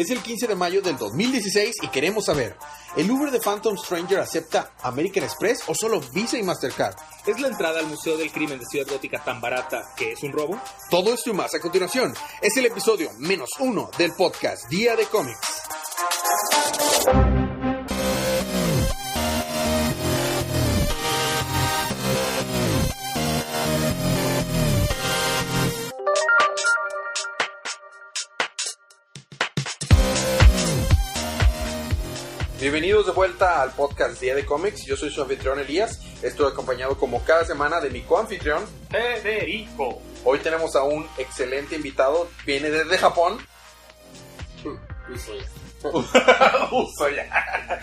Es el 15 de mayo del 2016 y queremos saber, ¿el Uber de Phantom Stranger acepta American Express o solo Visa y Mastercard? ¿Es la entrada al Museo del Crimen de Ciudad Gótica tan barata que es un robo? Todo esto y más a continuación. Es el episodio menos uno del podcast Día de Cómics. Bienvenidos de vuelta al podcast Día de Cómics. Yo soy su anfitrión Elías. Estoy acompañado como cada semana de mi coanfitrión. Federico. Hoy tenemos a un excelente invitado. Viene desde Japón. Uso ya.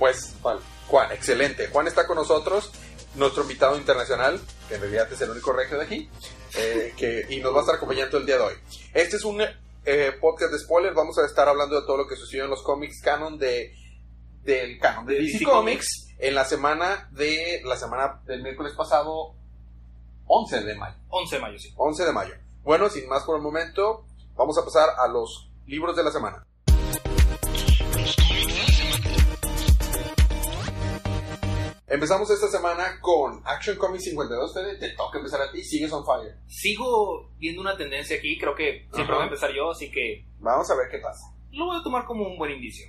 Pues, Juan. Juan, excelente. Juan está con nosotros, nuestro invitado internacional, que en realidad es el único regio de aquí, eh, que, y nos va a estar acompañando el día de hoy. Este es un eh, podcast de spoilers. Vamos a estar hablando de todo lo que sucedió en los cómics canon de del canon de DC, DC Comics en la semana de la semana del miércoles pasado 11 de mayo. 11 de mayo, sí. 11 de mayo. Bueno, sin más por el momento, vamos a pasar a los libros de la semana. Empezamos esta semana con Action Comics 52. Fede, te toca empezar a ti. Sigues on fire. Sigo viendo una tendencia aquí, creo que siempre Ajá. voy a empezar yo, así que Vamos a ver qué pasa. lo voy a tomar como un buen indicio.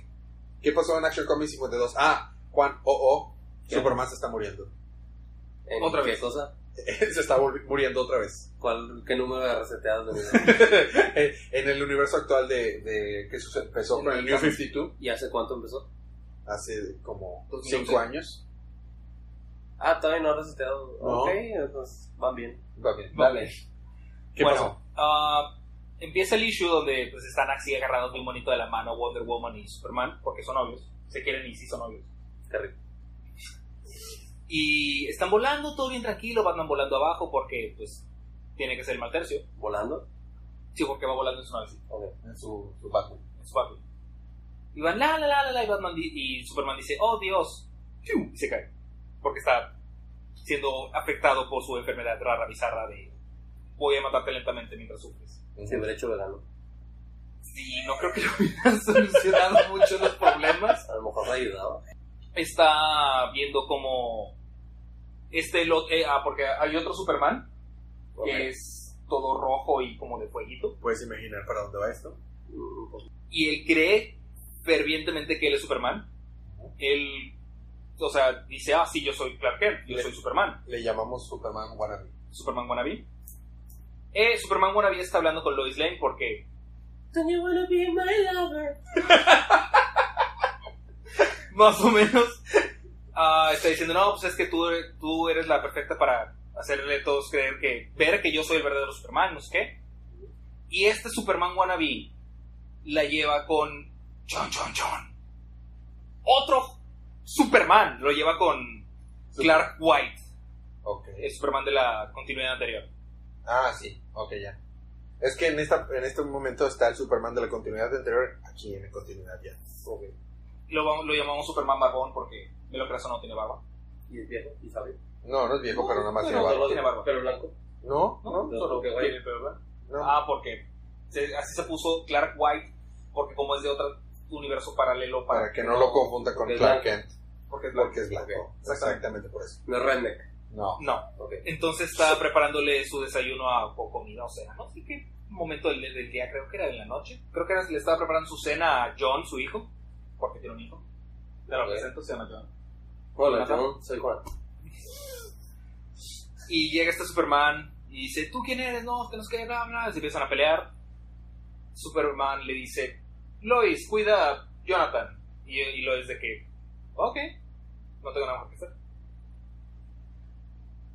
¿Qué pasó en Action Comics 52? Ah, Juan, oh, oh, ¿Qué? Superman se está muriendo. ¿En Otra qué vez. cosa? se está muriendo otra vez. ¿Cuál, ¿Qué número de reseteados de vida? en el universo actual de, de que empezó con el New 52 ¿Y hace cuánto empezó? hace como 2011. 5 años. Ah, todavía no ha reseteado. No. Ok, pues van bien. Va bien, dale. ¿Qué bueno, pasó? ah, empieza el issue donde pues, están así agarrados muy bonito de la mano Wonder Woman y Superman, porque son novios. Se quieren y sí son novios. Rico. Y están volando, todo bien tranquilo, Batman volando abajo porque pues tiene que ser el mal tercio. ¿Volando? Sí, porque va volando en su nave, Ok. En su, su Batman. en su Batman. Y van la la la la la y Batman y Superman dice, oh Dios, y se cae. Porque está siendo afectado por su enfermedad rara, bizarra de voy a matarte lentamente mientras sufres. Se hubiera hecho vegano. Sí, no creo que lo hubieran solucionado mucho los problemas. A lo mejor me ayudaba. Está viendo como este lo eh, ah, porque hay otro Superman que es todo rojo y como de fueguito Puedes imaginar para dónde va esto. Mm, y él cree fervientemente que él es Superman. Él, o sea, dice, ah, sí, yo soy Clark Kent, yo Le- soy Superman. Le llamamos Superman Wannabe. Superman Wannabe. Eh, Superman Wannabe está hablando con Lois Lane porque Don't you wanna be my lover? más o menos ah, está diciendo, no, pues es que tú, tú eres la perfecta para hacerle a todos creer que, ver que yo soy el verdadero Superman, no sé qué. Y este Superman wannabe la lleva con John, John, John. Otro Superman lo lleva con Clark White, Ok. el Superman de la continuidad anterior. Ah, sí. Ok, ya. Es que en, esta, en este momento está el Superman de la continuidad anterior aquí en la continuidad ya. Ok. Lo, vamos- lo llamamos Superman Barbón porque, de lo que no tiene barba. ¿Y es viejo? ¿Y sabe? No, no es viejo, pero nada más no, tiene no, barba. no tiene barba. ¿Pelo blanco? No, No, no, no, solo que tiene pelo blanco. no. Ah, porque se- así se puso Clark White, porque como es de otro universo paralelo, para, para que no lo confunda con Clark. Kent. porque es blanco. Porque es blanco. Ok, Exactamente por eso. No es redneck. No. No. Ok. Entonces estaba preparándole su desayuno a o comida o cena, no sé qué momento del, del día, creo que era en la noche. Creo que era, le estaba preparando su cena a John, su hijo, porque tiene un hijo. Te lo presento, se llama John. Hola, yo soy Juan. Y llega este Superman y dice, ¿tú quién eres? No, que nos quede, bla, bla. Se empiezan a pelear. Superman le dice, Lois, cuida a Jonathan. Y, y Lois de que, ok, no tengo nada más que hacer.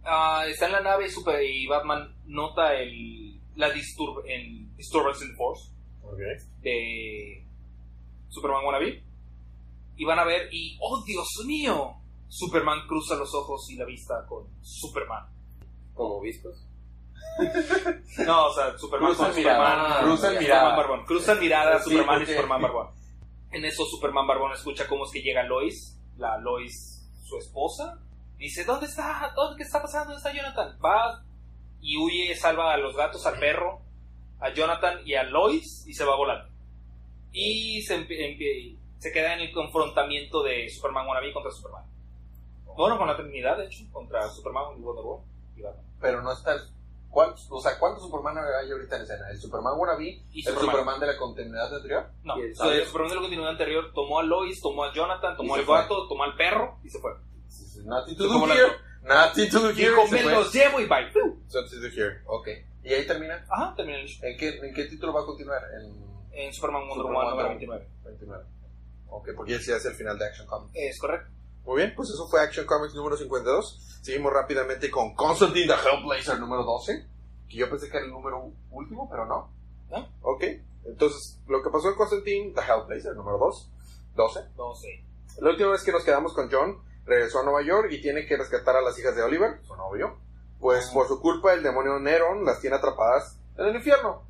Ah, está en la nave y, Super- y Batman nota el, la disturb el Disturbance in the Force de Superman Wannabe. Y van a ver y, ¡oh Dios mío! Superman cruza los ojos y la vista con Superman. Como viscos. No, o sea, Superman Cruzan con mirada, Superman. cruzan Superman. Barbón. Cruzan mirada Sí, Superman porque- y Superman Barbón. En eso Superman Barbón escucha cómo es que llega Lois, la Lois, su esposa. Dice, ¿dónde está? ¿Dónde qué está pasando? ¿Dónde está Jonathan? Va y huye, salva a los gatos, al perro, a Jonathan y a Lois y se va volando. Y se, se queda en el confrontamiento de Superman Wannabe contra Superman. Bueno, con la Trinidad, de hecho, contra Superman y Wonder Woman. y Batman. Pero no está. ¿cuántos, o sea, ¿cuántos Superman hay ahorita en escena? ¿El Superman Wannabe? Y ¿El Superman. Superman de la continuidad anterior? No, Y el o sea, el Cyber. Superman de la continuidad anterior tomó a Lois, tomó a Jonathan, tomó al gato, tomó al perro y se fue. Nothing to do here. Nothing to do here. Dijo, me los llevo y bye. Nothing to do here. Ok. ¿Y ahí termina? Ajá, terminé el show. ¿En qué, ¿En qué título va a continuar? En En Superman Superman Woman número Wonder 29. 29. Ok, porque ya se hace el final de Action Comics. Es correcto. Muy bien, pues eso fue Action Comics número 52. Seguimos rápidamente con Constantine the Hellblazer número 12. Que yo pensé que era el número último, pero no. ¿No? Ok, entonces lo que pasó en Constantine the Hellblazer número 2, 12. No sé. La última vez que nos quedamos con John, regresó a Nueva York y tiene que rescatar a las hijas de Oliver, su novio. Pues por su culpa, el demonio Neron las tiene atrapadas en el infierno.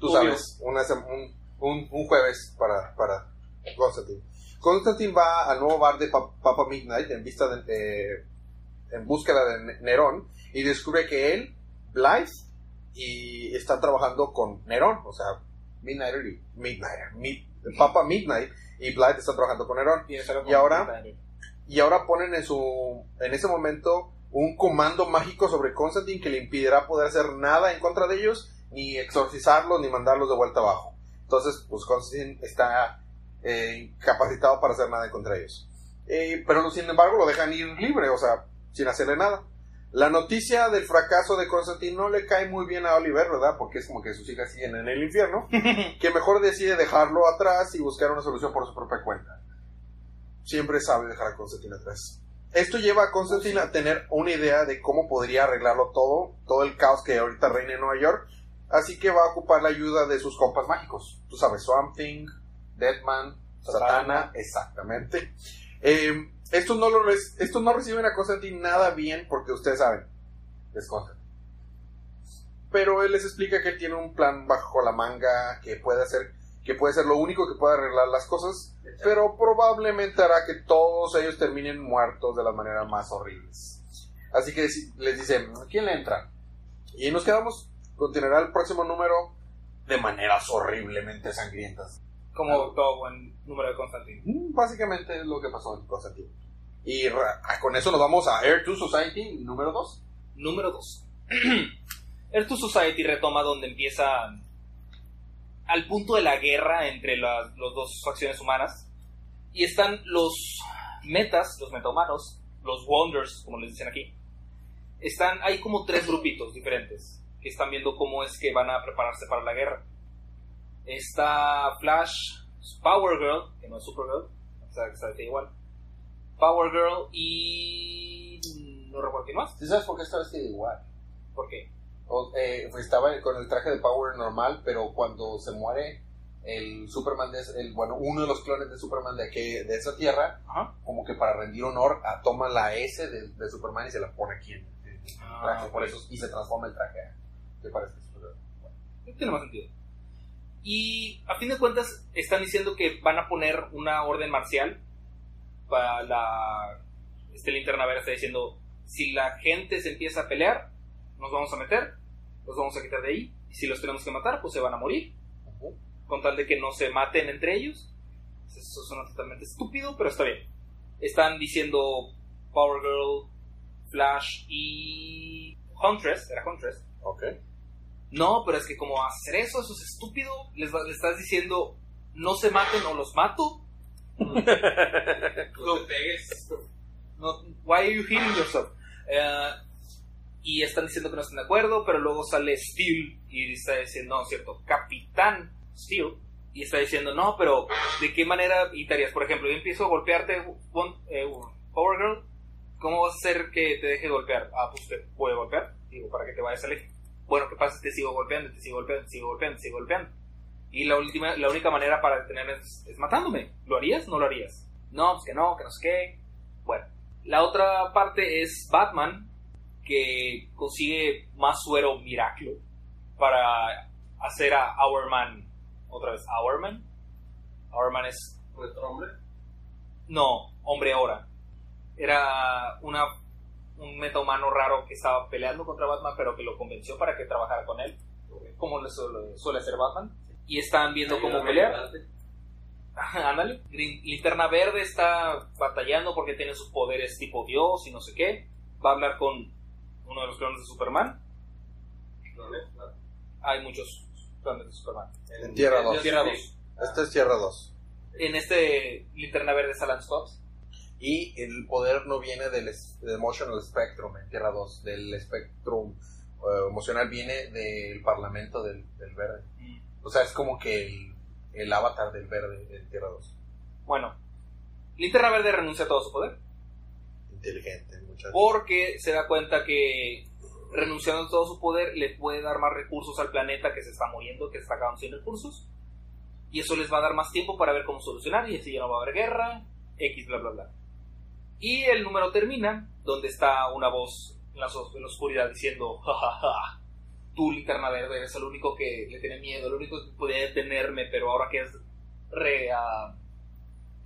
Tú sabes, una un, un- un jueves para, para Constantine. Constantine va al nuevo bar de Pa- Papa Midnight en vista de, eh, en búsqueda de Ne- Nerón y descubre que él, Blythe, y está trabajando con Nerón, o sea, Midnighter y Midnighter, Mid- Papa Midnight y Blythe está trabajando con Nerón. ¿Y ahora? Y ahora ponen en su en ese momento un comando mágico sobre Constantine que le impedirá poder hacer nada en contra de ellos, ni exorcizarlos, ni mandarlos de vuelta abajo. Entonces, pues Constantine está eh, incapacitado para hacer nada en contra de ellos. Eh, pero sin embargo lo dejan ir libre, o sea, sin hacerle nada. La noticia del fracaso de Constantine no le cae muy bien a Oliver, ¿verdad? Porque es como que sus hijas siguen en el infierno, que mejor decide dejarlo atrás y buscar una solución por su propia cuenta. Siempre sabe dejar a Constantine atrás. Esto lleva a Constantine a tener una idea de cómo podría arreglarlo todo, todo el caos que ahorita reina en Nueva York, así que va a ocupar la ayuda de sus compas mágicos. Tú sabes, Swamp Thing, Deadman, Satana, exactamente. Eh, estos, no lo estos no reciben a Constantine nada bien porque ustedes saben, es Constantine. Pero él les explica que él tiene un plan bajo la manga que puede hacer, que puede ser lo único que puede arreglar las cosas, pero probablemente hará que todos ellos terminen muertos de las maneras más horribles. Así que les dicen, ¿quién le entra? Y nos quedamos, continuará el próximo número de maneras horriblemente sangrientas. Como todo buen número de Constantine. Mm, Básicamente es lo que pasó en Constantine. Y ah, con eso nos vamos a Air to Society número 2. Número 2. Earth to Society retoma donde empieza al punto de la guerra entre las los dos facciones humanas. Y están los metas, los metahumanos, los Wonders, como les dicen aquí. Están, hay como tres grupitos diferentes que están viendo cómo es que van a prepararse para la guerra. Está Flash, Power Girl, que no es Supergirl, o sea, está igual. Power Girl y. No recuerdo quién más. ¿Sí sabes por qué esta vez queda igual? ¿Por qué? O- eh, estaba con el traje de Power normal, pero cuando se muere el Superman, de, el, bueno, uno de los clones de Superman de, aquí, de esa tierra, Ajá. como que para rendir honor, a, toma la S de, de Superman y se la pone aquí en el Ah, traje, por eso, y se transforma el traje. ¿Te parece? Tiene más sentido. Y a fin de cuentas están diciendo que van a poner una orden marcial para la... Este linterna verde está diciendo, si la gente se empieza a pelear, nos vamos a meter, los vamos a quitar de ahí, y si los tenemos que matar, pues se van a morir, Ujú. con tal de que no se maten entre ellos. Eso suena totalmente estúpido, pero está bien. Están diciendo Power Girl, Flash y Huntress, era Huntress, Ok. no, pero es que como hacer eso, eso es estúpido. Les, va- le estás diciendo, no se maten o los mato. No te pegues. No, why are you hitting yourself? Eh, y están diciendo que no están de acuerdo, pero luego sale Steel y está diciendo, no, cierto, Capitán Steel. Y está diciendo, no, pero ¿de qué manera evitarías? Por ejemplo, yo empiezo a golpearte, eh, Power Girl, ¿cómo vas a hacer que te deje golpear? Ah, pues te puede golpear, digo, para que te vayas a salir. Bueno, ¿qué pasa? Te sigo golpeando, te sigo golpeando, te sigo golpeando, te sigo golpeando. Y la, última, la única manera para detener es, es matándome. ¿Lo harías? No lo harías. No, pues que no, que no sé qué. Bueno, la otra parte es Batman, que consigue más suero Miraclo para hacer a Hourman, otra vez, Hourman. Hourman es, ¿Nuestro hombre? no, hombre hora. Era una, un metahumano raro que estaba peleando contra Batman, pero que lo convenció para que trabajara con él, como le suele, suele hacer Batman. Y están viendo cómo pelear. Ándale. Linterna Verde está batallando porque tiene sus poderes tipo Dios y no sé qué. Va a hablar con uno de los clones de Superman. Hay muchos clones de Superman. En Tierra dos. En Tierra 2. Esta es Tierra 2. En este Linterna Verde está Lance Cobbs. Y el poder no viene del, es- del Emotional Spectrum en Tierra 2, del Spectrum eh, emocional, viene del Parlamento del, del Verde. O sea, es como que el, el avatar del Verde en Tierra 2. Bueno, Linterna Verde renuncia a todo su poder. Inteligente, muchacho. Porque se da cuenta que renunciando a todo su poder le puede dar más recursos al planeta que se está muriendo, que está acabando sin recursos. Y eso les va a dar más tiempo para ver cómo solucionar y así ya no va a haber guerra, X, bla, bla, bla. Y el número termina donde está una voz en la, os- en la oscuridad diciendo, ja, ja, ja, tú linterna verde eres el único que le tiene miedo, el único que podía detenerme, pero ahora que has, re- ah,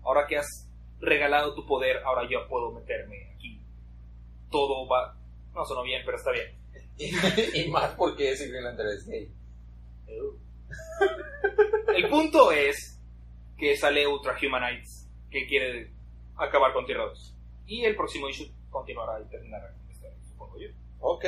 ahora que has regalado tu poder, ahora yo puedo meterme aquí. Todo va... No sonó bien, pero está bien. y más porque ese Green Lantern es gay. El punto es que sale Ultra Humanites que quiere acabar con Tierra 2. Y el próximo issue continuará y terminará supongo yo. Ok.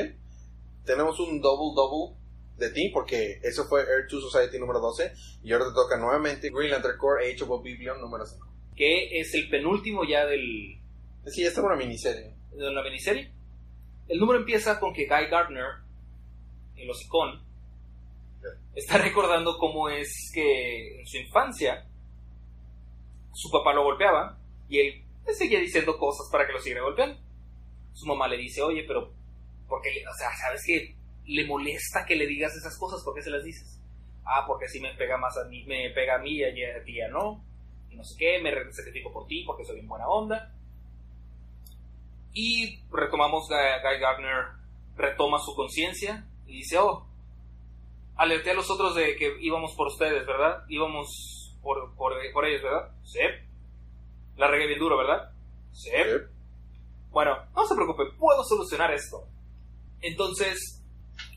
Tenemos un double double de ti porque eso fue Air 2 Society número 12 y ahora te toca nuevamente Green Lantern Core Age of Oblivion número 5. Que es el penúltimo ya del, Sí, esta es una miniserie. de la miniserie. El número empieza con que Guy Gardner, el hocicón, está recordando cómo es que en su infancia su papá lo golpeaba y él le seguía diciendo cosas para que lo siguiera golpeando. Su mamá le dice, oye, pero, ¿por qué? O sea, ¿sabes que le molesta que le digas esas cosas? ¿Por qué se las dices? Ah, porque así me pega más a mí, me pega a mí y a ti ya no. Y no sé qué, me sacrifico por ti porque soy bien buena onda. Y retomamos, Guy Guy Gardner retoma su conciencia y dice, oh, alerté a los otros de que íbamos por ustedes, ¿verdad? Íbamos por, por, por ellos, ¿verdad? Sí. La regué bien duro, ¿verdad? Sí. Sí. Bueno, no se preocupe, puedo solucionar esto. Entonces,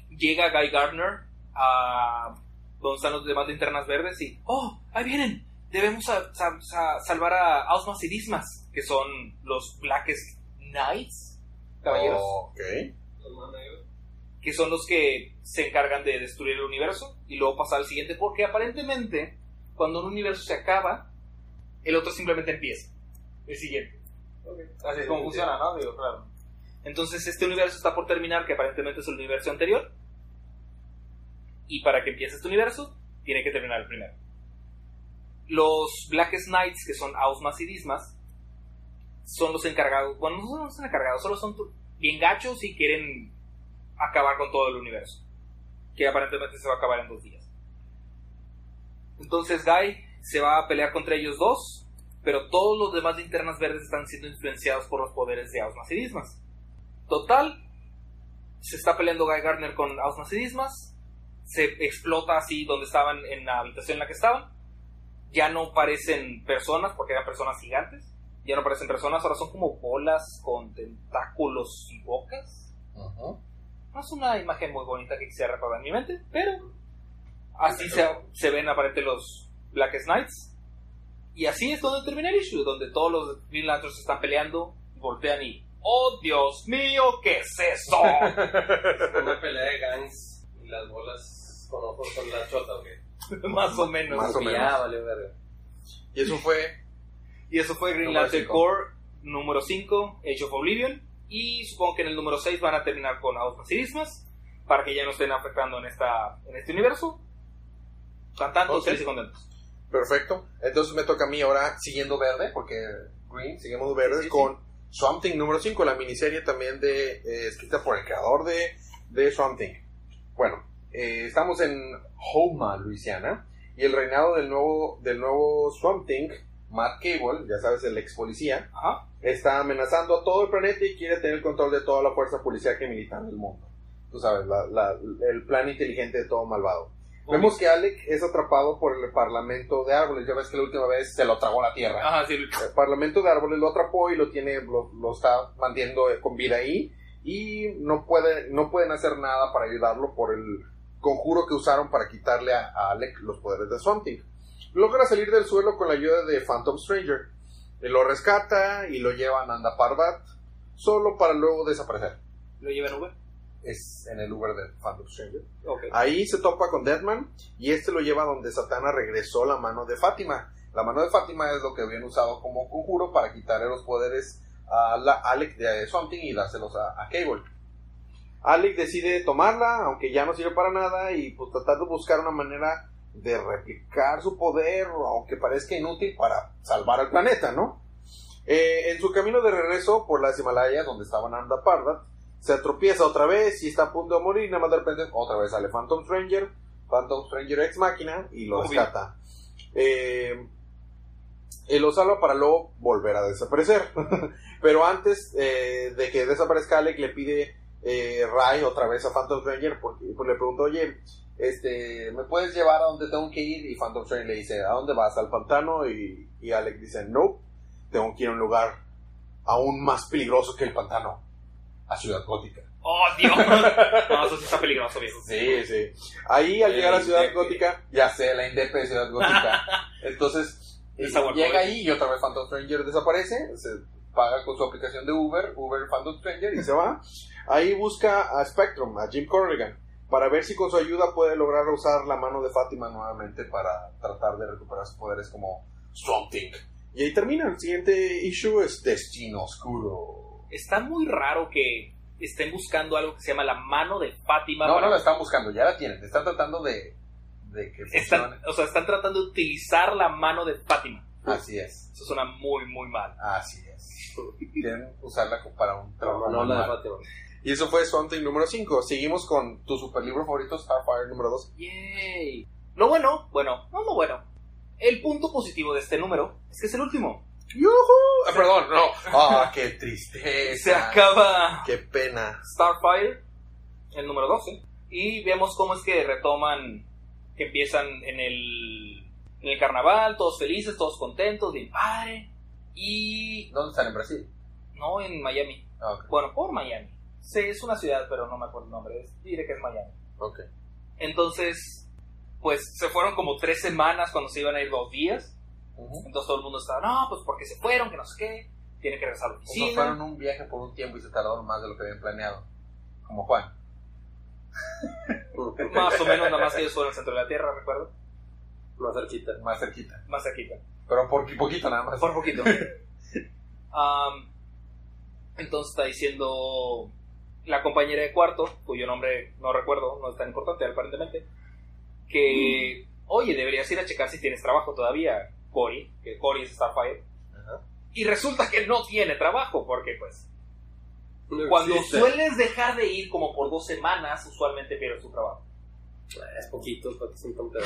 llega Guy Gardner a donde están los demás linternas verdes y, oh, ahí vienen, debemos sa- sa- sa- salvar a Ausmas y Dismas, que son los Blackest Knights, caballeros, Ok. que son los que se encargan de destruir el universo y luego pasar al siguiente, porque aparentemente, cuando un universo se acaba, el otro simplemente empieza, el siguiente. Así es como funciona, ¿no? Digo, claro. Entonces este universo está por terminar, que aparentemente es el universo anterior. Y para que empiece este universo, tiene que terminar el primero. Los Blackest Knights, que son Ausmas y Dismas, son los encargados, bueno, no son los encargados, solo son bien gachos y quieren acabar con todo el universo. Que aparentemente se va a acabar en dos días. Entonces Guy se va a pelear contra ellos dos, pero todos los demás linternas verdes están siendo influenciados por los poderes de Ausmas y Dismas. Total, se está peleando Guy Gardner con Ausmas y Dismas, se explota así donde estaban, en la habitación en la que estaban. Ya no parecen personas, porque eran personas gigantes. Ya no parecen personas, ahora son como bolas con tentáculos y bocas. Ujú. No es una imagen muy bonita que quisiera recordar en mi mente, pero así se, se ven aparente los Blackest Knights. Y así es donde termina el issue, donde todos los Green Lanterns están peleando, voltean y ¡Oh, Dios mío! ¿Qué es eso? Una pelea de gangs y las bolas con ojos con la chota, ¿o qué? Más o menos. Más o Y menos. Ya, vale, verga. Y eso fue Y eso fue Green Número Lantern cinco. Core número 5, Age of Oblivion. Y supongo que en el número 6 van a terminar con Dismas, para que ya no estén afectando en, esta, en este universo. Cantantes, Ok. felices y contentos. perfecto. Entonces me toca a mí ahora siguiendo verde, porque Green, seguimos verdes Sí, sí, con Swamp Thing número 5, la miniserie también de eh, escrita por el creador de, de Swamp Thing. Bueno, eh, estamos en Houma, Luisiana, y el reinado del nuevo, del nuevo Swamp Thing, Matt Cable, ya sabes, el ex policía, Ajá. está amenazando a todo el planeta y quiere tener el control de toda la fuerza policíaca y militar del mundo. Tú sabes, la- la- el plan inteligente de todo malvado. Vemos que Alec es atrapado por el Parlamento de Árboles. Ya ves que la última vez se lo tragó la tierra. Ajá, sí. El Parlamento de Árboles lo atrapó y lo tiene, lo, lo está manteniendo con vida ahí. Y no, puede, no pueden hacer nada para ayudarlo por el conjuro que usaron para quitarle a, a Alec los poderes de Swamp Thing. logra salir del suelo con la ayuda de Phantom Stranger. Él lo rescata y lo llevan a Andaparbat, solo para luego desaparecer. ¿Lo lleva en Uber? Es en el Uber de Phantom Stranger. Ahí se topa con Deadman y este lo lleva donde Satana regresó la mano de Fátima. La mano de Fátima es lo que habían usado como conjuro para quitarle los poderes a la Alec de Something y dárselos a, a Cable. Alec decide tomarla, aunque ya no sirve para nada, y pues tratar de buscar una manera de replicar su poder, aunque parezca inútil, para salvar al planeta, ¿no? Eh, en su camino de regreso por las Himalayas, donde estaban Anda Pardat, se tropieza otra vez y está a punto de morir, nada más de repente otra vez sale Phantom Stranger, Phantom Stranger ex máquina y lo Obvio. rescata. Eh, lo salva para luego volver a desaparecer. Pero antes eh, de que desaparezca Alec le pide eh, Ray otra vez a Phantom Stranger porque pues, le pregunta, oye, este, ¿me puedes llevar a donde tengo que ir? Y Phantom Stranger le dice, ¿a dónde vas? ¿Al pantano? Y, y Alec dice, no, tengo que ir a un lugar aún más peligroso que el pantano, a Ciudad Gótica. ¡Oh, Dios! No, eso sí está peligroso, viejo. Sí, sí. Ahí al llegar a Ciudad Indepe. Gótica, ya sé, la Indepe de Ciudad Gótica. Entonces, eh, llega ahí y otra vez Phantom Stranger desaparece, se paga con su aplicación de Uber, Uber Phantom Stranger y se va. Ahí busca a Spectrum, a Jim Corrigan, para ver si con su ayuda puede lograr usar la mano de Fátima nuevamente para tratar de recuperar sus poderes como Swamp Thing. Y ahí termina. El siguiente issue es Destino Oscuro. Está muy raro que estén buscando algo que se llama la mano de Fátima. No, para- no la están buscando, ya la tienen. Están tratando de, de que funcione. están, o sea, están tratando de utilizar la mano de Fátima. Así es. Eso suena muy, muy mal. Así es. Quieren usarla para un trabajo No, la de. Fátima. Y eso fue Swamp Thing número 5. Seguimos con tu super libro favorito, Starfire número 2. Yay. Lo bueno, bueno, no lo bueno. El punto positivo de este número es que es el último. Ah, perdón, no. Ah, qué tristeza. Se acaba Qué pena. Starfire, el número 12. Y vemos cómo es que retoman, que empiezan en el, en el carnaval, todos felices, todos contentos, bien padre. Y ¿Dónde están en Brasil? no en Miami. Ah. Bueno, por Miami. Sí, es una ciudad, pero no me acuerdo el nombre. Es- diré que es Miami. Ok. Entonces, pues se fueron como tres semanas cuando se iban a ir dos días. Entonces todo el mundo estaba, no, pues porque se fueron, que no sé qué. Tienen que regresar a la O sea, oficina. fueron un viaje por un tiempo y se tardaron más de lo que habían planeado. Como Juan. Más o menos, nada más que ellos fueron al centro de la Tierra, recuerdo. Más cerquita. Más cerquita. Más cerquita. Pero por poquito nada más. Por poquito. Entonces está diciendo la compañera de cuarto, cuyo nombre no recuerdo, no es tan importante aparentemente, que, oye, deberías ir a checar si tienes trabajo todavía, Cory, que Cory es Starfire. Ajá. Y resulta que no tiene trabajo, porque pues, No cuando existe. sueles dejar de ir como por dos semanas, usualmente pierdes tu trabajo. Es poquito, para que se un pedo.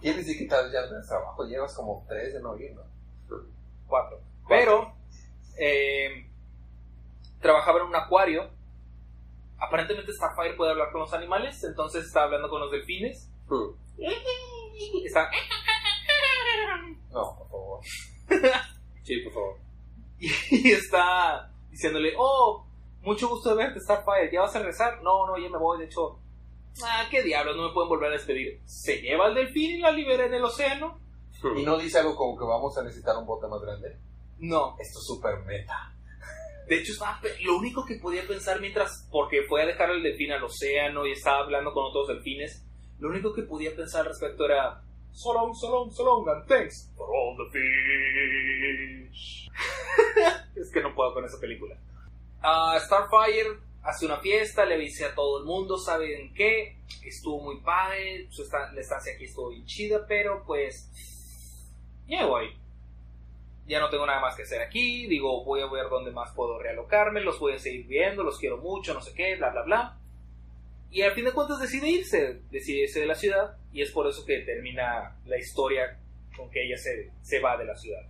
Quiere decir que tal vez ya no tienes trabajo. Llevas como tres de no ir, ¿no? Cuatro. Pero, eh, trabajaba en un acuario. Aparentemente Starfire puede hablar con los animales, entonces está hablando con los delfines. Hmm. Está... No, por favor. Sí, por favor. Y está diciéndole, oh, mucho gusto de verte, Starfire, ¿ya vas a regresar? No, no, ya me voy, de hecho... Ah, qué diablos, no me pueden volver a despedir. Se lleva al delfín y la libera en el océano. Y no dice algo como que vamos a necesitar un bote más grande. No, Esto es súper meta. De hecho, estaba lo único que podía pensar mientras, porque fue a dejar el delfín al océano y estaba hablando con otros delfines, lo único que podía pensar al respecto era, so long, so long, so long, and thanks for all the fish. es que no puedo con esa película. Ah, Starfire hace una fiesta, le dice a todo el mundo, ¿saben qué? Estuvo muy padre, su estancia aquí estuvo bien chida, pero pues, ya voy ya no tengo nada más que hacer aquí, digo, voy a ver dónde más puedo realocarme, los voy a seguir viendo, los quiero mucho, no sé qué, bla, bla, bla. Y al fin de cuentas decide irse, decide irse de la ciudad, y es por eso que termina la historia con que ella se, se va de la ciudad.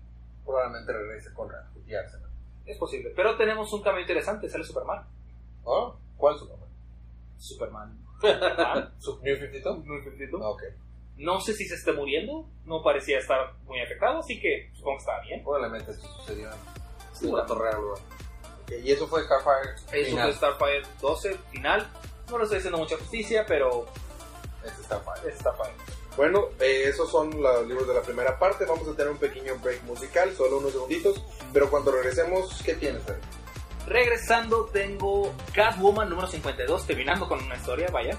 Probablemente regrese con refugiarse. ¿no? Es posible, pero tenemos un cambio interesante, sale Superman. ¿Oh? ¿Cuál? Superman. Superman. ¿Su New 52? Muy perfecto. Ah, Ok. No sé si se esté muriendo, no parecía estar muy afectado, así que supongo que está bien. Probablemente esto sucedió. Sí, la torre Y eso fue Starfire. Eso final. fue Starfire 12, final. No le estoy haciendo mucha justicia, pero Este Starfire. es Starfire. Bueno, eh, esos son los libros de la primera parte. Vamos a tener un pequeño break musical, solo unos segunditos. Pero cuando regresemos, ¿qué tienes, Freddy? Regresando, tengo Catwoman número 52, terminando con una historia, vaya.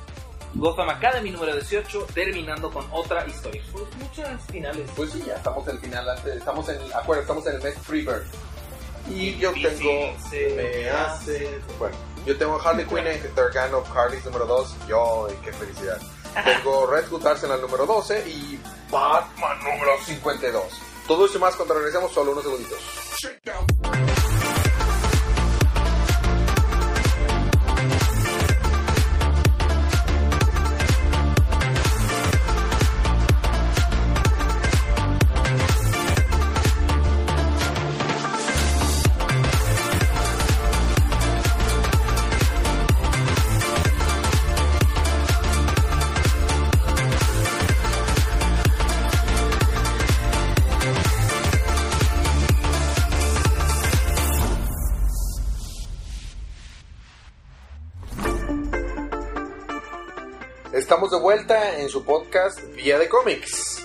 Gotham Academy número 18, terminando con otra historia. Pues muchas finales. Pues sí, ya estamos en el final, antes- estamos en, acuerdo, estamos en el mes Freebird. Y yo tengo, se me hace. bueno, yo tengo Harley Quinn en The Gang of Harleys número 2, yo, qué felicidad. Tengo Red Hood Arsenal número 12 y Batman número 52. Todo eso y más cuando regresemos, solo unos segunditos. Vía de Cómics.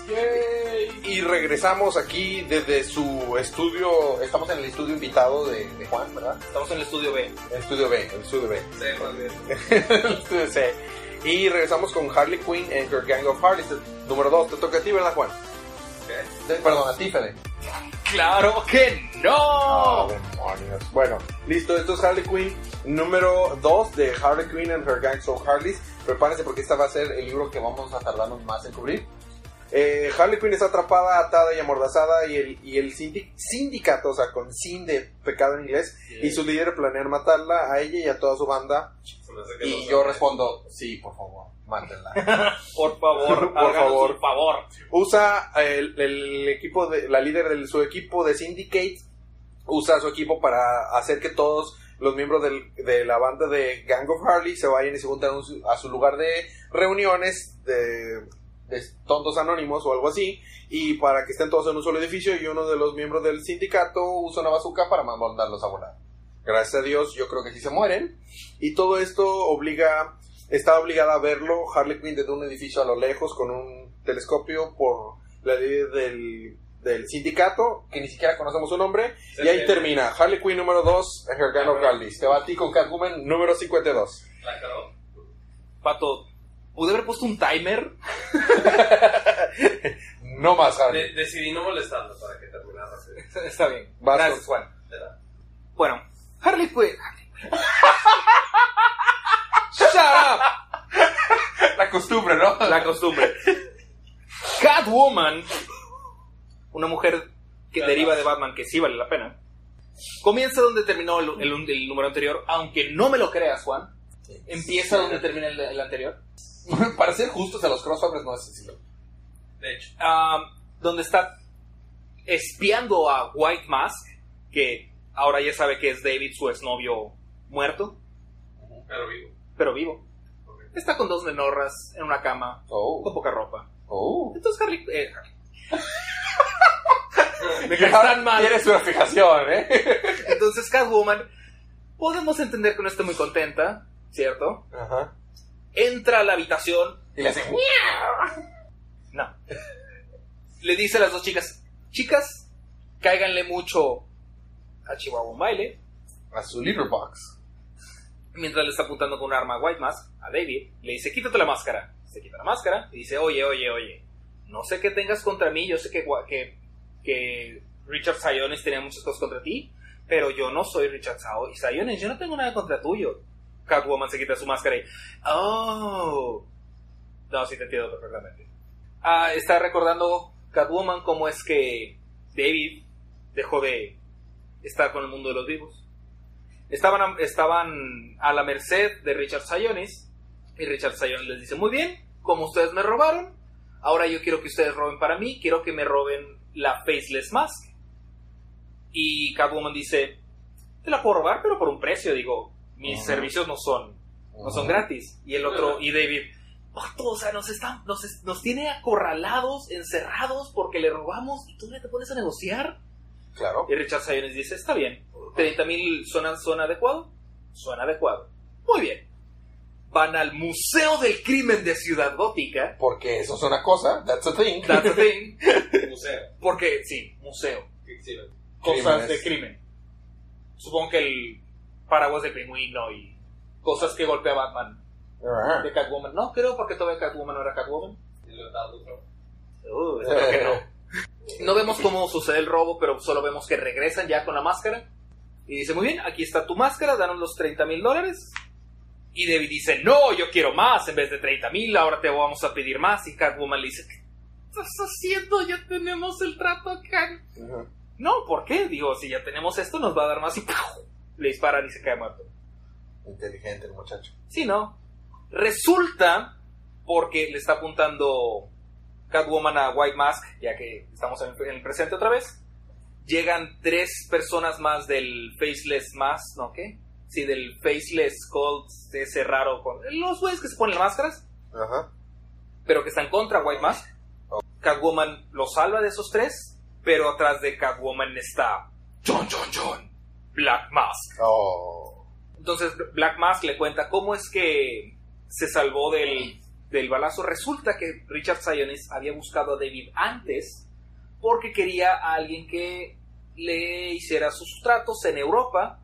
Y regresamos aquí desde su estudio. Estamos en el estudio invitado de, de Juan, ¿verdad? Estamos en el estudio B. El estudio B, el estudio B. Sí, más bien. el estudio C. Y regresamos con Harley Quinn en Her Gang of Harleys. Número 2, te toca a ti, ¿verdad, Juan? Perdón, a ti, Fede. ¡Claro que no! Ah, demonios. Bueno, listo, esto es Harley Quinn número 2 de Harley Quinn and Her Gangs of Harleys. Prepárense porque este va a ser el libro que vamos a tardarnos más en cubrir. Eh, Harley Quinn está atrapada, atada y amordazada y el, y el sindi- sindicato, o sea, con sin de pecado en inglés, y su líder planean matarla a ella y a toda su banda. Y yo respondo, sí, por favor, mátenla. Por favor, Por favor. favor. usa el, el equipo de la líder de su equipo de Syndicate usa su equipo para hacer que todos los miembros del- de la banda de Gang of Harley se vayan y se junten a su- a su lugar de reuniones de, de tontos anónimos o algo así y para que estén todos en un solo edificio y uno de los miembros del sindicato usa una bazooka para mandarlos a volar. Gracias a Dios yo creo que sí se mueren y todo esto obliga está obligada a verlo Harley Quinn desde un edificio a lo lejos con un telescopio por la líder del, del sindicato, que ni siquiera conocemos su nombre, y ahí termina. Harley Quinn número 2, Her Gang of. Te va a ti con Catwoman número 52. La cagó. Pato, ¿pude haber puesto un timer? No más, Harley. De- decidí no molestarlo para que terminara. Está bien. Vas Gracias, con- Juan. Bueno, Harley Quinn. ¡Shut up! La costumbre, ¿no? La costumbre. Catwoman, una mujer que Claro. deriva de Batman, que sí vale la pena, comienza donde terminó el, el- el número anterior, aunque no me lo creas, Juan. Empieza donde termina el, el anterior. Para ser justos a los crossovers no es sencillo. De hecho, Ah, donde está espiando a White Mask, que ahora ya sabe que es David, su exnovio muerto, pero vivo. Pero vivo. Está con dos menorras en una cama, con Oh, poca ropa. oh. Entonces Harley... eh, Harley. De que están mal. Tienes una fijación, ¿eh? Entonces Catwoman, podemos entender que no esté muy contenta, ¿cierto? Ajá. Entra a la habitación, Y le hace... no. Le dice a las dos chicas, chicas, cáiganle mucho a Chihuahua baile, A su litter box. Mientras le está apuntando con un arma a White Mask, a David, le dice, quítate la máscara. Se quita la máscara y dice, oye, oye, oye, no sé qué tengas contra mí, yo sé que, que, Richard Sionis tenía muchas cosas contra ti, pero yo no soy Richard Sionis, yo no tengo nada contra tuyo. Catwoman se quita su máscara y, oh, no, sí te entiendo perfectamente. Ah, está recordando Catwoman cómo es que David dejó de estar con el mundo de los vivos. Estaban a, estaban a la merced de Richard Sionis y Richard Sionis les dice, muy bien, como ustedes me robaron, ahora yo quiero que ustedes roben para mí, quiero que me roben la Faceless Mask. Y Catwoman dice, te la puedo robar, pero por un precio, digo, mis servicios no son, no son gratis. Y el otro, y David, "Vato, o sea, nos, están, nos, nos tiene acorralados, encerrados, porque le robamos y tú ya te pones a negociar. Claro. Y Richard Sionis dice, está bien, 30 mil suena, suena adecuado, suena adecuado. Muy bien. van al Museo del Crimen de Ciudad Gótica. Porque eso es una cosa, that's a thing. That's a thing. Museo. Porque, sí, museo. Cosas Crímenes. de crimen. Supongo que el paraguas de pingüino y cosas que golpea Batman Ajá. de Catwoman. No, creo porque todavía Catwoman no era Catwoman. Uh, espero que no. No vemos cómo sucede el robo, pero solo vemos que regresan ya con la máscara. Y dice, muy bien, aquí está tu máscara, danos los 30 mil dólares. Y David dice, no, yo quiero más, en vez de 30 mil, ahora te vamos a pedir más. Y Catwoman le dice, ¿qué estás haciendo? Ya tenemos el trato acá. No, ¿por qué? Digo, si ya tenemos esto, nos va a dar más y ¡pau! le disparan y se cae muerto. Inteligente el muchacho. Sí, ¿no? Resulta, porque le está apuntando Catwoman a White Mask, ya que estamos en el presente otra vez, llegan tres personas más del Faceless Mask, ¿no? ¿Qué? Sí, del Faceless Cold, ese raro, con los güeyes que se ponen las máscaras, Ajá. pero que están contra White Mask. Catwoman lo salva de esos tres, pero atrás de Catwoman está John John John, Black Mask. Oh. Entonces Black Mask le cuenta cómo es que se salvó del, del balazo. Resulta que Richard Sionis había buscado a David antes porque quería a alguien que le hiciera sus tratos en Europa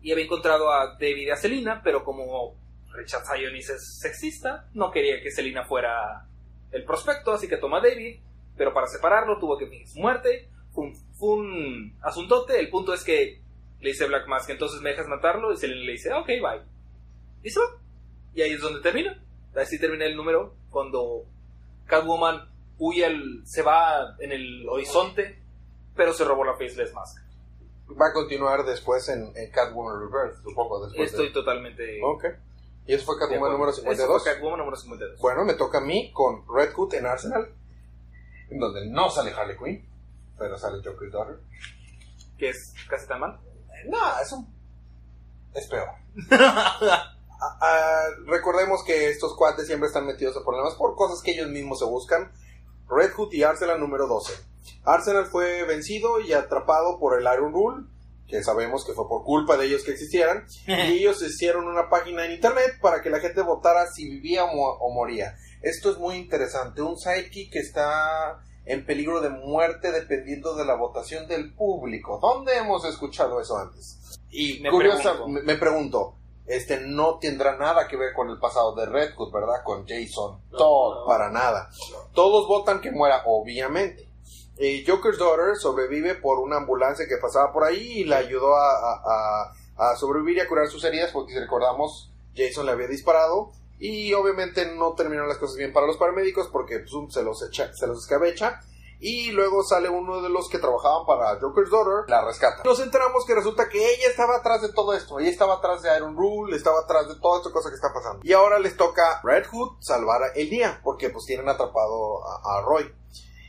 y había encontrado a David y a Selina, pero como Richard Sionis es sexista, no quería que Selina fuera el prospecto, así que toma a David, pero para separarlo tuvo que fingir su muerte. Fue un, asuntote. El punto es que le dice Black Mask, entonces me dejas matarlo, y Selina le dice, ok, bye. Y se va. Y ahí es donde termina. Así termina el número, cuando Catwoman huye, al- se va en el horizonte, pero se robó la Faceless Mask. Va a continuar después en, en Catwoman Reverse, supongo. Después Estoy de... totalmente... Ok. Y eso fue Catwoman número Eso 52. fue Catwoman número 52. Bueno, me toca a mí con Red Hood en Arsenal, en donde no sale Harley Quinn, pero sale Joker's Daughter. Que es casi tan mal. No, es un... Es peor. Ah, ah, recordemos que estos cuates siempre están metidos en problemas por cosas que ellos mismos se buscan. Red Hood y Arsenal número 12. Arsenal fue vencido y atrapado por el Iron Rule, que sabemos que fue por culpa de ellos que existieran, y ellos hicieron una página en internet para que la gente votara si vivía o, mo- o moría. Esto es muy interesante. Un sidekick que está en peligro de muerte dependiendo de la votación del público. ¿Dónde hemos escuchado eso antes? Y Me curiosa, pregunto. me, me pregunto, este no tendrá nada que ver con el pasado de Red Hood, ¿verdad? Con Jason No, Todd, no. para nada. Todos votan que muera, obviamente. Eh, Joker's Daughter sobrevive por una ambulancia que pasaba por ahí y le ayudó a, a- a- a sobrevivir y a curar sus heridas porque si recordamos Jason le había disparado y obviamente no terminaron las cosas bien para los paramédicos porque pues, se, los echa- se los escabecha y luego sale uno de los que trabajaban para Joker's Daughter, la rescata. Nos enteramos que resulta que ella estaba atrás de todo esto, ella estaba atrás de Iron Rule, estaba atrás de toda esta cosa que está pasando. Y ahora les toca Red Hood salvar el día porque pues tienen atrapado a- a Roy.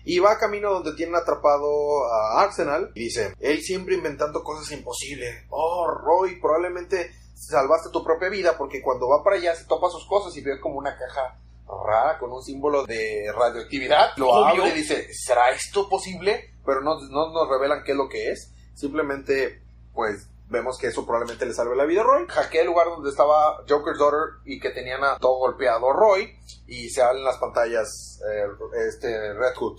Y va camino donde tienen atrapado a Arsenal. Y dice, él siempre inventando cosas imposibles. Oh, Roy, probablemente salvaste tu propia vida porque cuando va para allá se topa sus cosas y ve como una caja rara con un símbolo de radioactividad. Lo abre y dice, ¿será esto posible? Pero no, no nos revelan qué es lo que es. Simplemente, pues, vemos que eso probablemente le salve la vida a Roy. Hackea el lugar donde estaba Joker's Daughter y que tenían a todo golpeado Roy. Y se hablan las pantallas eh, este Red Hood.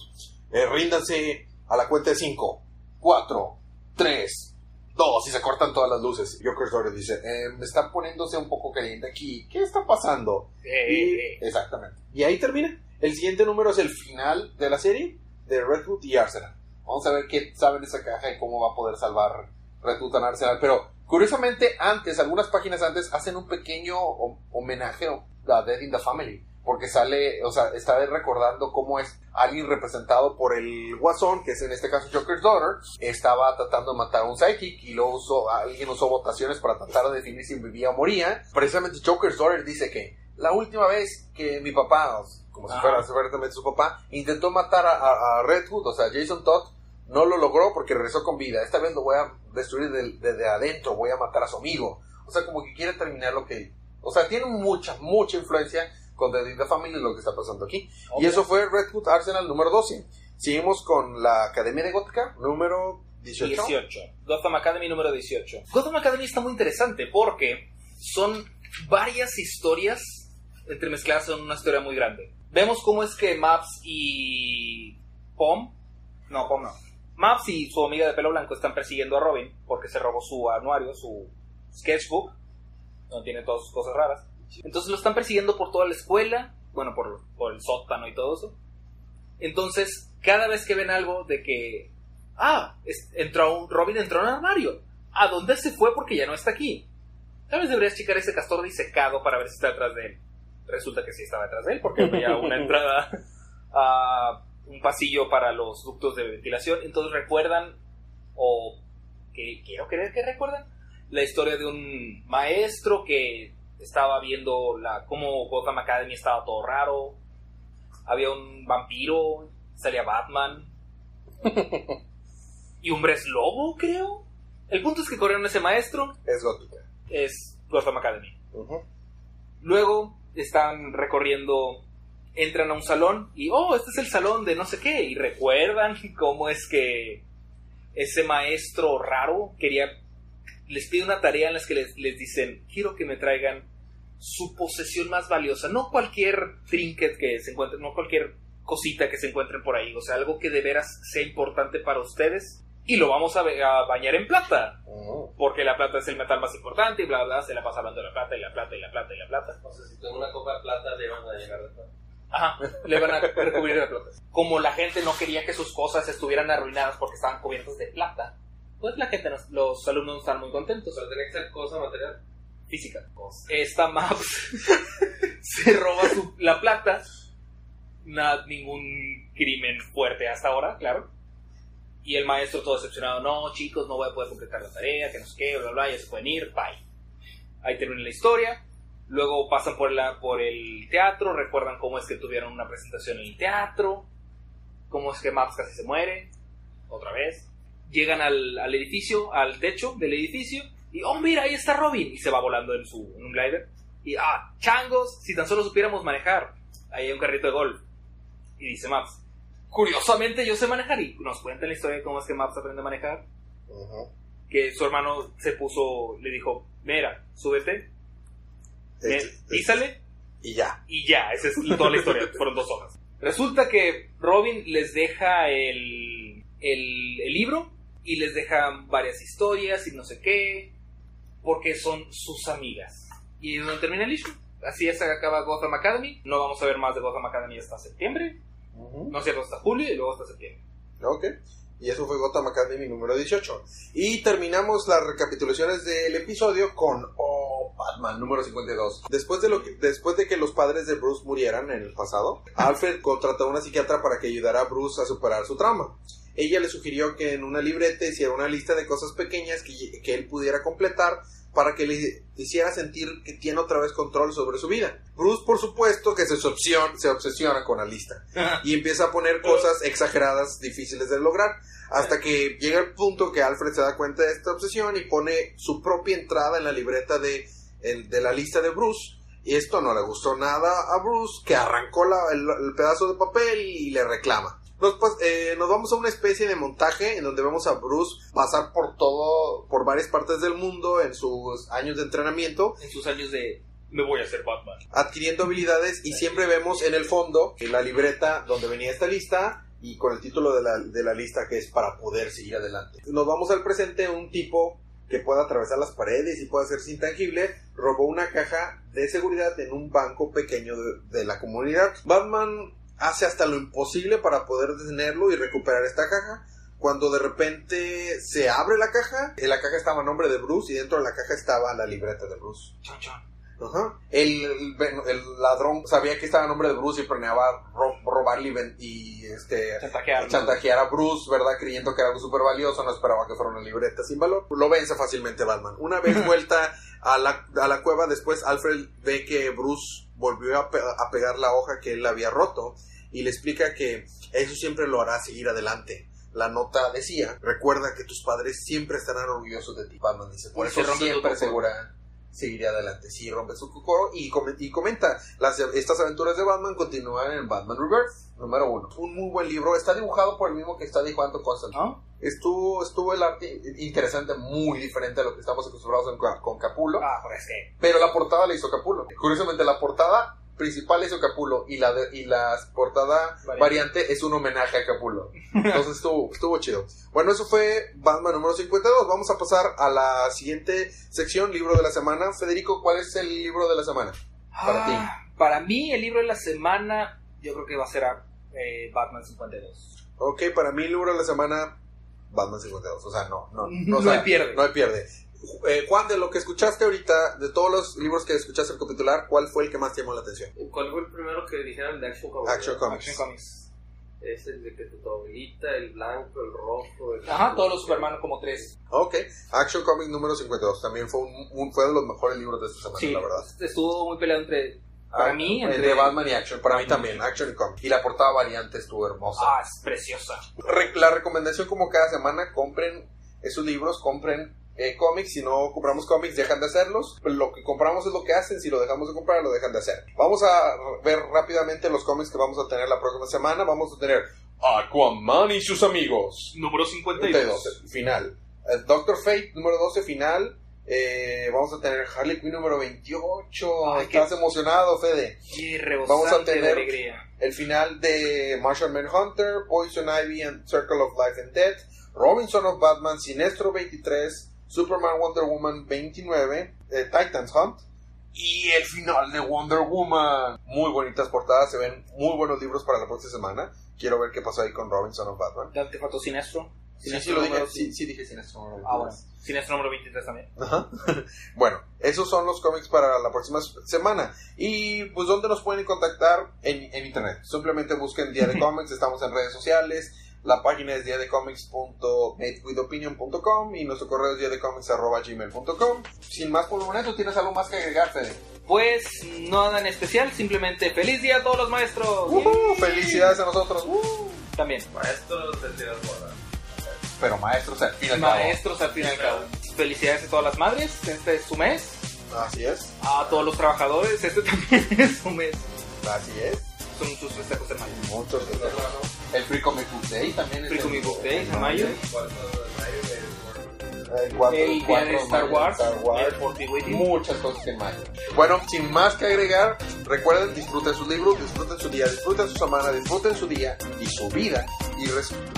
Eh, ríndanse a la cuenta de 5, 4, 3, 2 y se cortan todas las luces. Joker's Daughter dice, eh, me está poniéndose un poco caliente aquí. ¿Qué está pasando? Eh, Y- exactamente. Y ahí termina. El siguiente número es el final de la serie de Red Hood y Arsenal. Vamos a ver qué sabe de esa caja y cómo va a poder salvar Red Hood a Arsenal. Pero curiosamente, antes, algunas páginas antes, hacen un pequeño ho- homenaje a Dead in the Family. Porque sale, o sea, está recordando cómo es alguien representado por el Guasón, que es en este caso Joker's Daughter, estaba tratando de matar a un psychic y luego usó, alguien usó votaciones para tratar de definir si vivía o moría. Precisamente Joker's Daughter dice que la última vez que mi papá, como si Ajá. fuera supuestamente su papá, intentó matar a, a- a Red Hood, o sea, Jason Todd, no lo logró porque regresó con vida. Esta vez lo voy a destruir desde adentro, voy a matar a su amigo. O sea, como que quiere terminar lo que... O sea, tiene mucha, mucha influencia con The Family lo que está pasando aquí. Y eso fue Red Hood Arsenal número 12. Seguimos con la Academia de Gótica número 18. 18. Gotham Academy número 18. Gotham Academy está muy interesante porque son varias historias entremezcladas en una historia muy grande. Vemos cómo es que Maps y Pom, no, Pom no, Maps y su amiga de pelo blanco están persiguiendo a Robin porque se robó su anuario, su sketchbook, donde tiene todas sus cosas raras. Entonces lo están persiguiendo por toda la escuela, bueno, por, por el sótano y todo eso. Entonces, cada vez que ven algo de que, ah, es- entró un, Robin entró en un armario, ¿a dónde se fue porque ya no está aquí? Tal vez deberías checar ese castor disecado para ver si está detrás de él. Resulta que sí estaba detrás de él porque había una entrada a un pasillo para los ductos de ventilación. Entonces recuerdan, o que quiero creer que recuerdan, la historia de un maestro que estaba viendo la cómo Gotham Academy estaba todo raro. Había un vampiro, salía Batman. y un Bres Lobo, creo. El punto es que corrieron a ese maestro, Es gótica. es Gotham Academy. Luego están recorriendo, entran a un salón y, oh, este es el salón de no sé qué. Y recuerdan cómo es que ese maestro raro quería, les pide una tarea en la que les, les dicen, quiero que me traigan su posesión más valiosa. No cualquier trinket que se encuentre, no cualquier cosita que se encuentren por ahí. O sea, algo que de veras sea importante para ustedes. Y lo vamos a, a bañar en plata Ujú. porque la plata es el metal más importante y bla bla, se la pasa hablando de la plata y la plata y la plata y la plata. O sea, si tengo una copa de plata, le van a llegar después. Ajá, le van a recubrir de plata. Como la gente no quería que sus cosas estuvieran arruinadas porque estaban cubiertas de plata, pues la gente, los alumnos no están muy contentos. Pero tiene que ser cosa material. Física. Esta Maps se roba su- la plata. Nada, ningún crimen fuerte hasta ahora, claro. Y el maestro todo decepcionado, no chicos, no voy a poder completar la tarea, que no sé qué, bla bla, ya se pueden ir, bye. Ahí termina la historia. Luego pasan por, la, por el teatro, recuerdan cómo es que tuvieron una presentación en el teatro, cómo es que Maps casi se muere, otra vez. Llegan al, al edificio, al techo del edificio, y oh mira, ahí está Robin, y se va volando en, su, en un glider. Y ah, changos, si tan solo supiéramos manejar, ahí hay un carrito de golf. Y dice Maps, curiosamente yo sé manejar, y nos cuenta la historia de cómo es que Maps aprende a manejar Ujú. que su hermano se puso, le dijo, mira, súbete, písale, Y ya. y ya, esa es toda la historia, fueron dos hojas. Resulta que Robin les deja el, el, el libro y les deja varias historias y no sé qué, porque son sus amigas. Y es donde termina el issue. Así es, acaba Gotham Academy. No vamos a ver más de Gotham Academy hasta septiembre. No es cierto, hasta julio y luego hasta septiembre. Ok. Y eso fue Gotham Academy número 18. Y terminamos las recapitulaciones del episodio con Oh, Batman número 52. Después de, lo que, después de que los padres de Bruce murieran en el pasado, Alfred contrató a una psiquiatra para que ayudara a Bruce a superar su trauma. Ella le sugirió que en una libreta hiciera una lista de cosas pequeñas que, que él pudiera completar para que le hiciera sentir que tiene otra vez control sobre su vida. Bruce, por supuesto, que se, obsesiona, se obsesiona con la lista y empieza a poner cosas exageradas, difíciles de lograr, hasta que llega el punto que Alfred se da cuenta de esta obsesión y pone su propia entrada en la libreta de, el- de la lista de Bruce. Y esto no le gustó nada a Bruce, que arrancó la- el, el pedazo de papel y le reclama. Nos, pas- eh, nos vamos a una especie de montaje en donde vemos a Bruce pasar por todo, por varias partes del mundo en sus años de entrenamiento En sus años de, me voy a ser Batman. adquiriendo habilidades y siempre vemos en el fondo en la libreta donde venía esta lista y con el título de la, de la lista que es para poder seguir adelante. Nos vamos al presente, un tipo que pueda atravesar las paredes y pueda hacerse intangible, robó una caja de seguridad en un banco pequeño de, de la comunidad. Batman hace hasta lo imposible para poder detenerlo y recuperar esta caja. Cuando de repente se abre la caja, en la caja estaba a nombre de Bruce y dentro de la caja estaba la libreta de Bruce. Chon, chon. Ajá. El, el- el ladrón sabía que estaba a nombre de Bruce y planeaba ro- robarle y, este, Chantajear. chantajear a Bruce, ¿verdad? Creyendo que era algo súper valioso, no esperaba que fuera una libreta sin valor. Lo vence fácilmente Batman. Una vez vuelta a la, a la cueva, después Alfred ve que Bruce volvió a, pe- a pegar la hoja que él había roto y le explica que eso siempre lo hará seguir adelante. La nota decía, recuerda que tus padres siempre estarán orgullosos de ti. Batman dice, por eso siempre asegura, seguiría adelante. Sí, rompe su coro y, come- y comenta, las, estas aventuras de Batman continúan en Batman Rebirth, número uno. Un muy buen libro, está dibujado por el mismo que está dibujando Constantine. ¿No? Estuvo, estuvo el arte interesante, muy diferente a lo que estamos acostumbrados en Ca- con Capulo, Ah, pues es que. pero la portada la hizo Capulo. Curiosamente, la portada principal hizo Capulo y la, de- y la portada Variante. variante es un homenaje a Capulo. Entonces estuvo, estuvo chido. Bueno, eso fue Batman número 52. Vamos a pasar a la siguiente sección, libro de la semana. Federico, ¿cuál es el libro de la semana? Para Ah, Para mí, el libro de la semana, yo creo que va a ser eh, Batman 52. Ok, para mí el libro de la semana, Batman 52. O sea, no, no. No o sea, hay pierde. No hay pierde. Eh, Juan, de lo que escuchaste ahorita, de todos los libros que escuchaste recapitular, ¿cuál fue el que más te llamó la atención? ¿Cuál fue el primero que dijeron de Action Comics? Action Comics. Action Comics. Es el de que tu abuelita, el blanco, el rojo. El Ajá, todos los Superman como tres. Ok, Action Comics número 52. También fue, un, un- fue de los mejores libros de esta semana, Sí, la verdad. estuvo muy peleado entre. Para Ah, mí, entre, entre. Batman y Action. Para mí también, Action y Comics. Y la portada variante estuvo hermosa. Ah, es preciosa. Re- la recomendación como cada semana, compren esos libros, compren eh, cómics, si no compramos cómics dejan de hacerlos, lo que compramos es lo que hacen, si lo dejamos de comprar lo dejan de hacer. Vamos a ver rápidamente los cómics que vamos a tener la próxima semana, vamos a tener Aquaman y sus amigos, Número 52, 52. final, Eh, Doctor Fate número 12, final, Eh, vamos a tener Harley Quinn número 28, Ay, ¿estás emocionado Fede? Y Vamos a tener- el final de Martian Manhunter, Poison Ivy and Circle of Life and Death, Robinson of Batman, Sinestro 23, Superman Wonder Woman 29, eh, Titans Hunt y el final de Wonder Woman. Muy bonitas portadas, se ven muy buenos libros para la próxima semana. Quiero ver qué pasó ahí con Robinson of Batman. Te faltó Sinestro. Sí, sí, lo dije, sí, sí dije Sinestro. número Ah, bueno. 23. Sinestro número 23 también. Ajá. Bueno, esos son los cómics para la próxima semana. Y pues, ¿dónde nos pueden contactar? En, en internet. Simplemente busquen de Comics, estamos en redes sociales. La página es diadecomics.matewithopinion.com y nuestro correo es diadecomics.gmail.com. Sin más por el momento, ¿tienes algo más que agregar, Fede? Pues nada en especial, simplemente feliz día a todos los maestros. ¡Uhú! ¡Felicidades a nosotros! ¡Uh! También. Maestros de tiras bolas. Pero maestros, al fin y al cabo. Maestros al fin y al cabo. Felicidades a todas las madres, este es su mes. Así es, A todos los trabajadores, este también es su mes. así es. Son sus festejos en mayo. Muchos. El Free Comic Book Day también es Free Comic Book Day en mayo. El, de Star mayo, Wars. Star Wars. El 40 Waiting. muchas cosas en mayo. Bueno, sin más que agregar, recuerden, disfruten sus libros, disfruten su día, disfruten su semana, disfruten su día y su vida. Y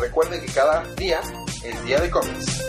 recuerden que cada día es día de cómics.